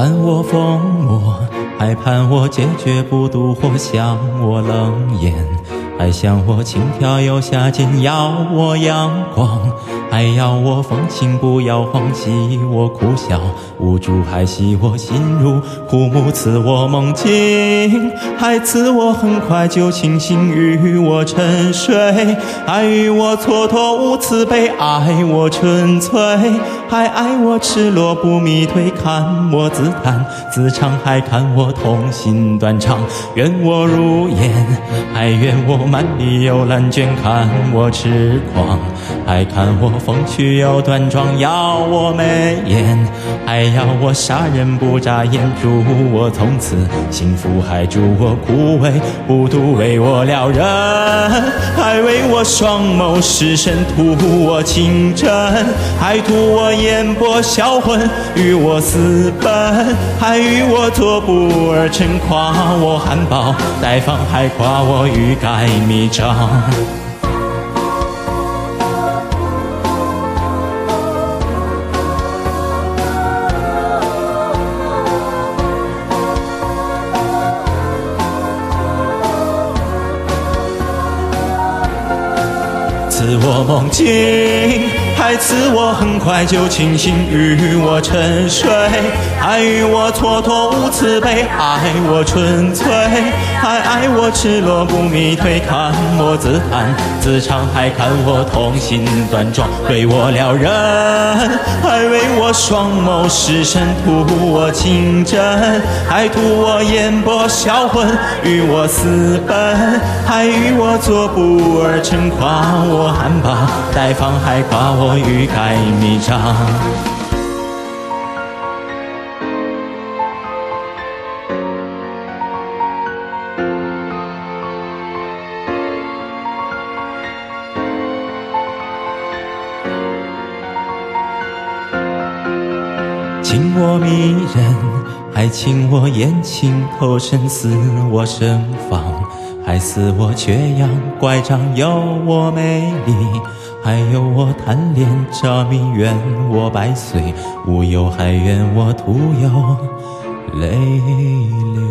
盼我疯魔，还盼我坚决不独活，向我冷眼，还想我轻佻又下贱，要我阳光。还要我风情，不要放弃我苦笑。无助，还系我心如枯木，赐我梦境，还赐我很快就清醒，与我沉睡，还与我蹉跎无慈悲，爱我纯粹，还爱我赤裸不迷退，看我自弹自唱，还看我痛心断肠，愿我如烟，还愿我满地有烂卷，看我痴狂，还看我。风趣又端庄，要我眉眼，还要我杀人不眨眼，祝我从此幸福，还祝我枯萎不渡，为我撩人，还为我双眸失神，图我情真，还图我眼波销魂，与我私奔，还与我做不二臣，夸我含苞待放，还夸我欲盖弥彰。赐我梦境，还赐我很快就清醒，与我沉睡，还与我蹉跎无慈悲，爱我纯粹，还爱我赤裸不迷退，看我自弹自唱，还看我痛心断妆，对我撩人，还为我双眸失神，图我情真，还图我眼波销魂，与我私奔，还与我作步而成，夸我。含苞待放，还夸我欲盖弥彰。情我迷人，还情我眼睛透神，似我盛放。还似我缺氧乖张，有我美丽，还有我贪恋着迷，愿我百岁无忧，还愿我徒有泪流。